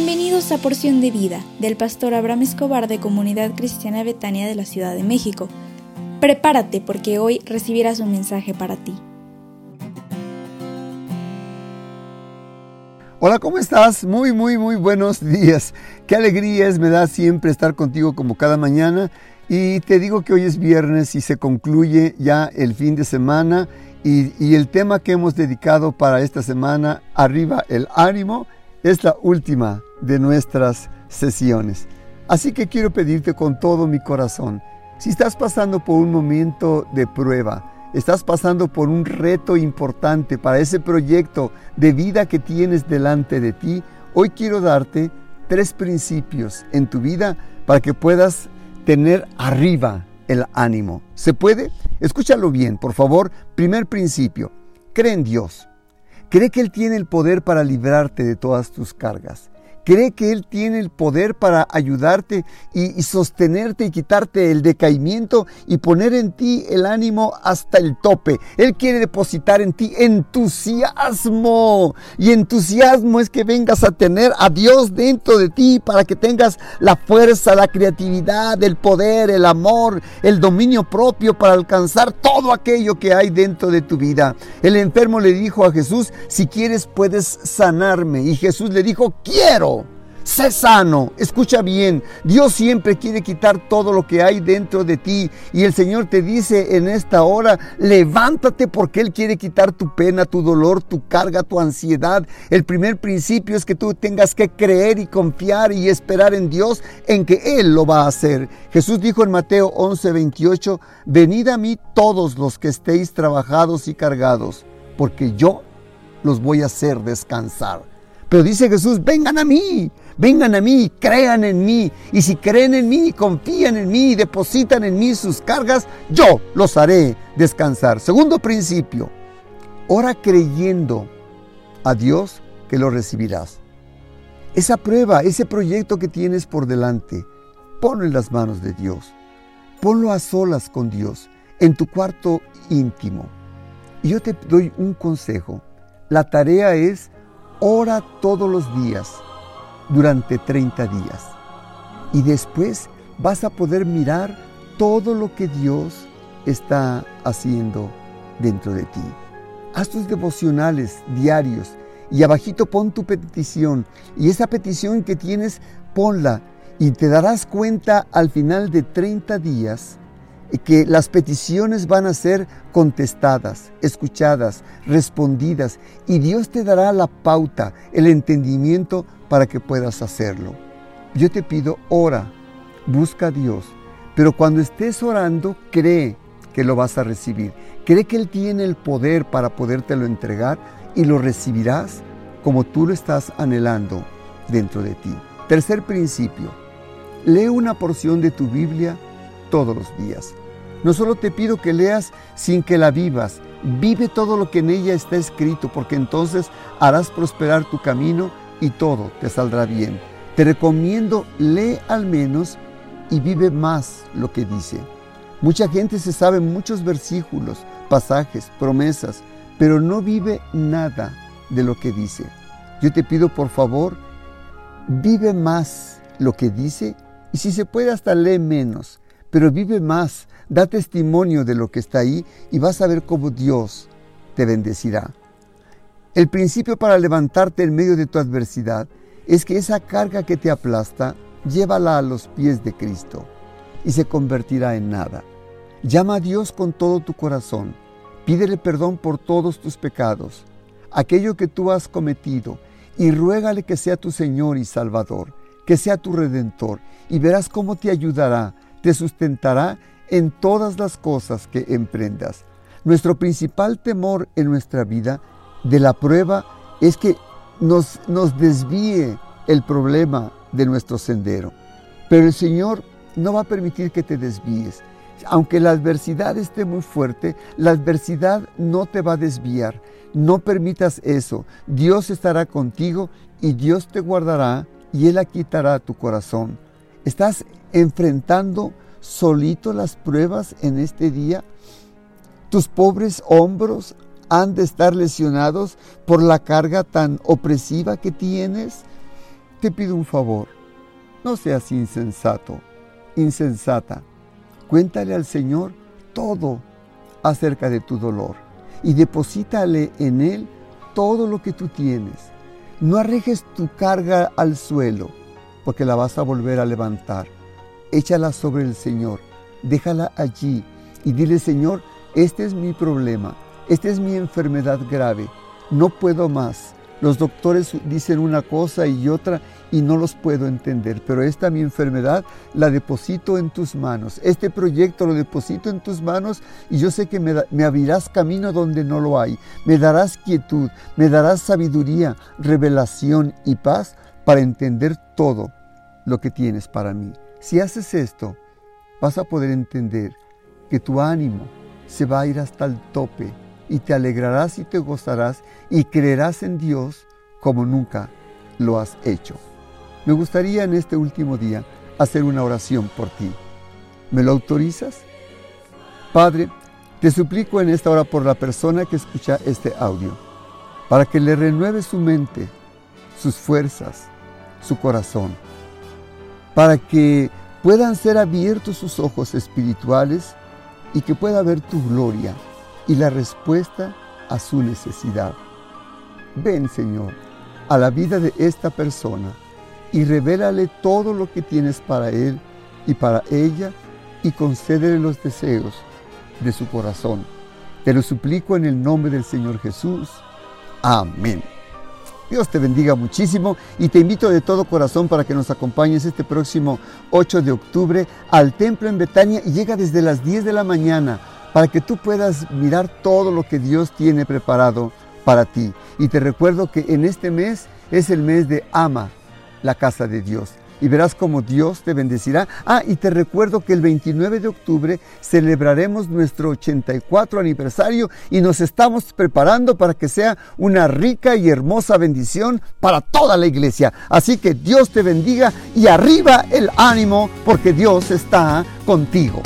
Bienvenidos a Porción de Vida del pastor Abraham Escobar de Comunidad Cristiana Betania de la Ciudad de México. Prepárate porque hoy recibirás un mensaje para ti. Hola, ¿cómo estás? Muy, muy, muy buenos días. Qué alegría es, me da siempre estar contigo como cada mañana. Y te digo que hoy es viernes y se concluye ya el fin de semana. Y, y el tema que hemos dedicado para esta semana, arriba el ánimo, es la última de nuestras sesiones. Así que quiero pedirte con todo mi corazón, si estás pasando por un momento de prueba, estás pasando por un reto importante para ese proyecto de vida que tienes delante de ti, hoy quiero darte tres principios en tu vida para que puedas tener arriba el ánimo. ¿Se puede? Escúchalo bien, por favor. Primer principio, cree en Dios. Cree que Él tiene el poder para librarte de todas tus cargas. Cree que Él tiene el poder para ayudarte y, sostenerte y quitarte el decaimiento y poner en ti el ánimo hasta el tope. Él quiere depositar en ti entusiasmo. Y entusiasmo es que vengas a tener a Dios dentro de ti para que tengas la fuerza, la creatividad, el poder, el amor, el dominio propio para alcanzar todo aquello que hay dentro de tu vida. El enfermo le dijo a Jesús, si quieres puedes sanarme. Y Jesús le dijo, quiero sé sano. Escucha bien, Dios siempre quiere quitar todo lo que hay dentro de ti. Y el Señor te dice en esta hora, levántate porque Él quiere quitar tu pena, tu dolor, tu carga, tu ansiedad. El primer principio es que tú tengas que creer y confiar y esperar en Dios en que Él lo va a hacer. Jesús dijo en Mateo 11, 28, venid a mí todos los que estéis trabajados y cargados, porque yo los voy a hacer descansar. Pero dice Jesús, vengan a mí, vengan a mí, crean en mí. Y si creen en mí, confían en mí depositan en mí sus cargas, yo los haré descansar. Segundo principio, ora creyendo a Dios que lo recibirás. Esa prueba, ese proyecto que tienes por delante, ponlo en las manos de Dios. Ponlo a solas con Dios, en tu cuarto íntimo. Y yo te doy un consejo. La tarea es ora todos los días durante 30 días. Y después vas a poder mirar todo lo que Dios está haciendo dentro de ti. Haz tus devocionales diarios y abajito pon tu petición y esa petición que tienes ponla y te darás cuenta al final de 30 días que las peticiones van a ser contestadas, escuchadas, respondidas y Dios te dará la pauta, el entendimiento para que puedas hacerlo. Yo te pido, ora, busca a Dios, pero cuando estés orando, cree que lo vas a recibir. Cree que Él tiene el poder para podértelo entregar y lo recibirás como tú lo estás anhelando dentro de ti. Tercer principio, lee una porción de tu Biblia todos los días. No solo te pido que leas sin que la vivas, vive todo lo que en ella está escrito, porque entonces harás prosperar tu camino y todo te saldrá bien. Te recomiendo, lee al menos y vive más lo que dice. Mucha gente se sabe muchos versículos, pasajes, promesas, pero no vive nada de lo que dice. Yo te pido por favor, vive más lo que dice y si se puede hasta lee menos, pero vive más, da testimonio de lo que está ahí y vas a ver cómo Dios te bendecirá. El principio para levantarte en medio de tu adversidad es que esa carga que te aplasta, llévala a los pies de Cristo y se convertirá en nada. Llama a Dios con todo tu corazón, pídele perdón por todos tus pecados, aquello que tú has cometido, y ruégale que sea tu Señor y Salvador, que sea tu Redentor, y verás cómo te ayudará, te sustentará en todas las cosas que emprendas. Nuestro principal temor en nuestra vida de la prueba es que nos, nos desvíe el problema de nuestro sendero. Pero el Señor no va a permitir que te desvíes. Aunque la adversidad esté muy fuerte, la adversidad no te va a desviar. No permitas eso. Dios estará contigo y Dios te guardará y Él quitará tu corazón. ¿Estás enfrentando solito las pruebas en este día? ¿Tus pobres hombros han de estar lesionados por la carga tan opresiva que tienes? te pido un favor. No seas insensato, insensata. Cuéntale al Señor todo acerca de tu dolor y deposítale en Él todo lo que tú tienes. No arrejes tu carga al suelo, porque la vas a volver a levantar. Échala sobre el Señor, déjala allí y dile, Señor, este es mi problema, esta es mi enfermedad grave, no puedo más. Los doctores dicen una cosa y otra y no los puedo entender, pero esta mi enfermedad la deposito en tus manos. Este proyecto lo deposito en tus manos y yo sé que me, me abrirás camino donde no lo hay. Me darás quietud, me darás sabiduría, revelación y paz para entender todo lo que tienes para mí. Si haces esto, vas a poder entender que tu ánimo se va a ir hasta el tope y te alegrarás y te gozarás y creerás en Dios como nunca lo has hecho. Me gustaría en este último día hacer una oración por ti. ¿Me lo autorizas? Padre, te suplico en esta hora por la persona que escucha este audio, para que le renueve su mente, sus fuerzas, su corazón, para que puedan ser abiertos sus ojos espirituales y que pueda ver tu gloria y la respuesta a su necesidad. Ven, Señor, a la vida de esta persona y revélale todo lo que tienes para él y para ella y concédele los deseos de su corazón. Te lo suplico en el nombre del Señor Jesús. Amén. Dios te bendiga muchísimo y te invito de todo corazón para que nos acompañes este próximo 8 de octubre al templo en Betania y llega desde las 10 de la mañana para que tú puedas mirar todo lo que Dios tiene preparado para ti. Y te recuerdo que en este mes es el mes de ama la casa de Dios y verás cómo Dios te bendecirá. Ah, y te recuerdo que el 29 de octubre celebraremos nuestro 84 aniversario y nos estamos preparando para que sea una rica y hermosa bendición para toda la iglesia. Así que Dios te bendiga y arriba el ánimo porque Dios está contigo.